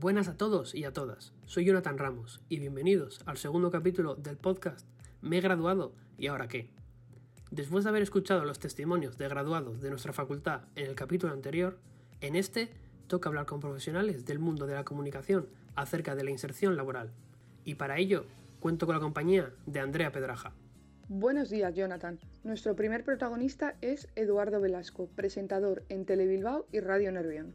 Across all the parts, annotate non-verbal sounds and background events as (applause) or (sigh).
Buenas a todos y a todas. Soy Jonathan Ramos y bienvenidos al segundo capítulo del podcast Me he graduado y ahora qué. Después de haber escuchado los testimonios de graduados de nuestra facultad en el capítulo anterior, en este toca hablar con profesionales del mundo de la comunicación acerca de la inserción laboral. Y para ello cuento con la compañía de Andrea Pedraja. Buenos días, Jonathan. Nuestro primer protagonista es Eduardo Velasco, presentador en Telebilbao y Radio Nervión.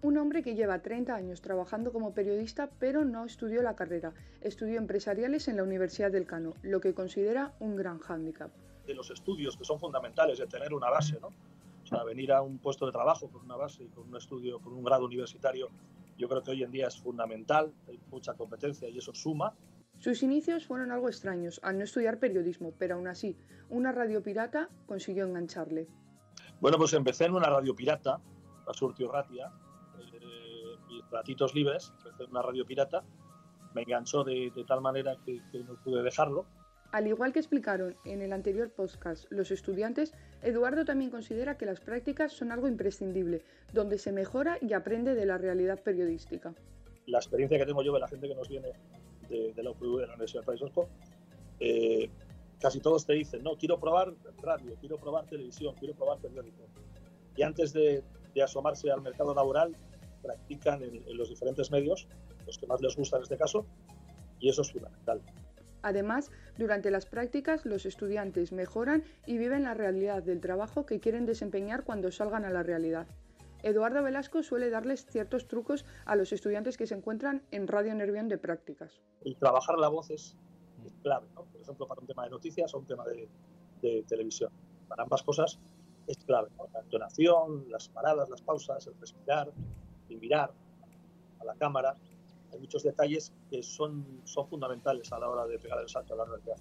Un hombre que lleva 30 años trabajando como periodista pero no estudió la carrera, estudió empresariales en la Universidad del Cano, lo que considera un gran hándicap. De los estudios que son fundamentales de tener una base, ¿no? O sea, venir a un puesto de trabajo con una base y con un estudio, con un grado universitario, yo creo que hoy en día es fundamental, hay mucha competencia y eso suma. Sus inicios fueron algo extraños, al no estudiar periodismo, pero aún así, una radio pirata consiguió engancharle. Bueno, pues empecé en una radio pirata, la Surtio Ratia, mis ratitos libres, empecé en una radio pirata, me enganchó de, de tal manera que, que, no pude dejarlo. Al igual que explicaron en el anterior podcast los estudiantes, Eduardo también considera que las prácticas son algo imprescindible, donde se mejora y aprende de la realidad periodística. La experiencia que tengo yo de la gente que nos viene de, de la UPV, de la Universidad del País Vasco, eh, casi todos te dicen, no, quiero probar radio, quiero probar televisión, quiero probar periódico. Y antes de, de asomarse al mercado laboral, practican en, en, los diferentes medios, los que más les gusta en este caso, y eso es fundamental. Además, durante las prácticas los estudiantes mejoran y viven la realidad del trabajo que quieren desempeñar cuando salgan a la realidad. Eduardo Velasco suele darles ciertos trucos a los estudiantes que se encuentran en Radio Nervión de prácticas. El trabajar la voz es, es clave, ¿no? por ejemplo, para un tema de noticias o un tema de, de televisión. Para ambas cosas es clave, ¿no? la entonación, las paradas, las pausas, el respirar, y mirar a la cámara. Hay muchos detalles que son, son fundamentales a la hora de pegar el salto a la realidad.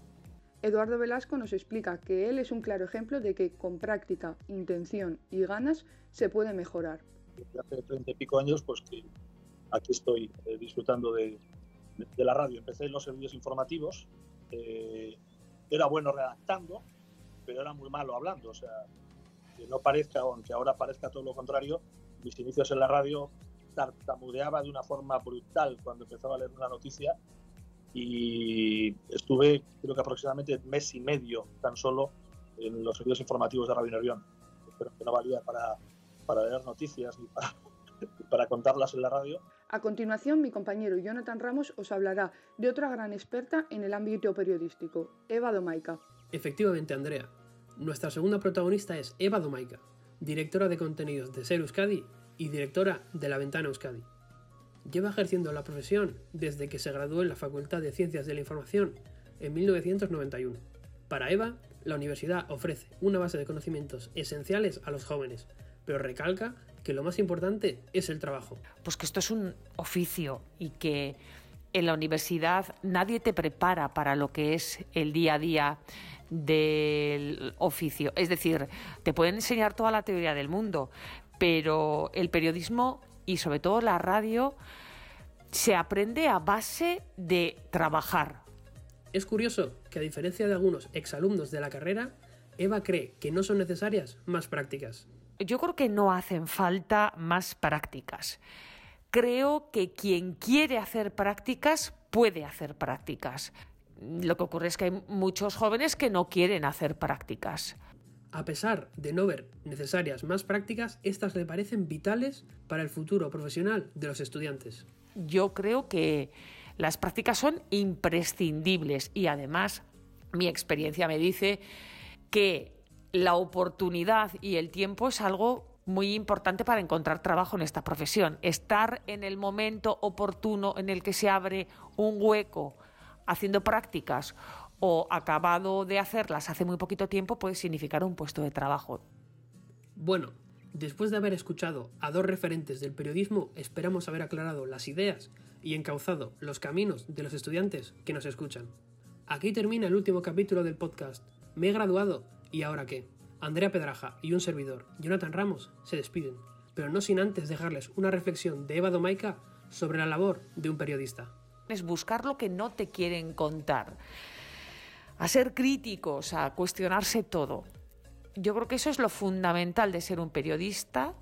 Eduardo Velasco nos explica que él es un claro ejemplo de que con práctica, intención y ganas se puede mejorar. Desde hace treinta y pico años, pues que aquí estoy eh, disfrutando de, de, de, la radio. Empecé en los servicios informativos, eh, era bueno redactando, pero era muy malo hablando. O sea, que no parezca, aunque ahora parezca todo lo contrario, mis inicios en la radio tartamudeaba de una forma brutal cuando empezaba a leer una noticia y estuve creo que aproximadamente mes y medio tan solo en los servicios informativos de Radio Nervión. Espero que no valía para, para leer noticias ni para, (laughs) para contarlas en la radio. A continuación, mi compañero Jonathan Ramos os hablará de otra gran experta en el ámbito periodístico, Eva Domaica. Efectivamente, Andrea. Nuestra segunda protagonista es Eva Domaica, directora de contenidos de Ser Euskadi y directora de La Ventana Euskadi. Lleva ejerciendo la profesión desde que se graduó en la Facultad de Ciencias de la Información en 1991. Para Eva, la universidad ofrece una base de conocimientos esenciales a los jóvenes, pero recalca que lo más importante es el trabajo. Pues que esto es un oficio y que en la universidad nadie te prepara para lo que es el día a día del oficio. Es decir, te pueden enseñar toda la teoría del mundo, pero el periodismo y sobre todo la radio se aprende a base de trabajar. Es curioso que a diferencia de algunos exalumnos de la carrera, Eva cree que no son necesarias más prácticas. Yo creo que no hacen falta más prácticas. Creo que quien quiere hacer prácticas puede hacer prácticas. Lo que ocurre es que hay muchos jóvenes que no quieren hacer prácticas. A pesar de no ver necesarias más prácticas, estas le parecen vitales para el futuro profesional de los estudiantes. Yo creo que las prácticas son imprescindibles y además mi experiencia me dice que la oportunidad y el tiempo es algo muy importante para encontrar trabajo en esta profesión. Estar en el momento oportuno en el que se abre un hueco haciendo prácticas o acabado de hacerlas hace muy poquito tiempo puede significar un puesto de trabajo. Bueno, después de haber escuchado a dos referentes del periodismo, esperamos haber aclarado las ideas y encauzado los caminos de los estudiantes que nos escuchan. Aquí termina el último capítulo del podcast. Me he graduado y ahora qué. Andrea Pedraja y un servidor, Jonathan Ramos, se despiden, pero no sin antes dejarles una reflexión de Eva Domaica sobre la labor de un periodista. Es buscar lo que no te quieren contar a ser críticos, a cuestionarse todo. Yo creo que eso es lo fundamental de ser un periodista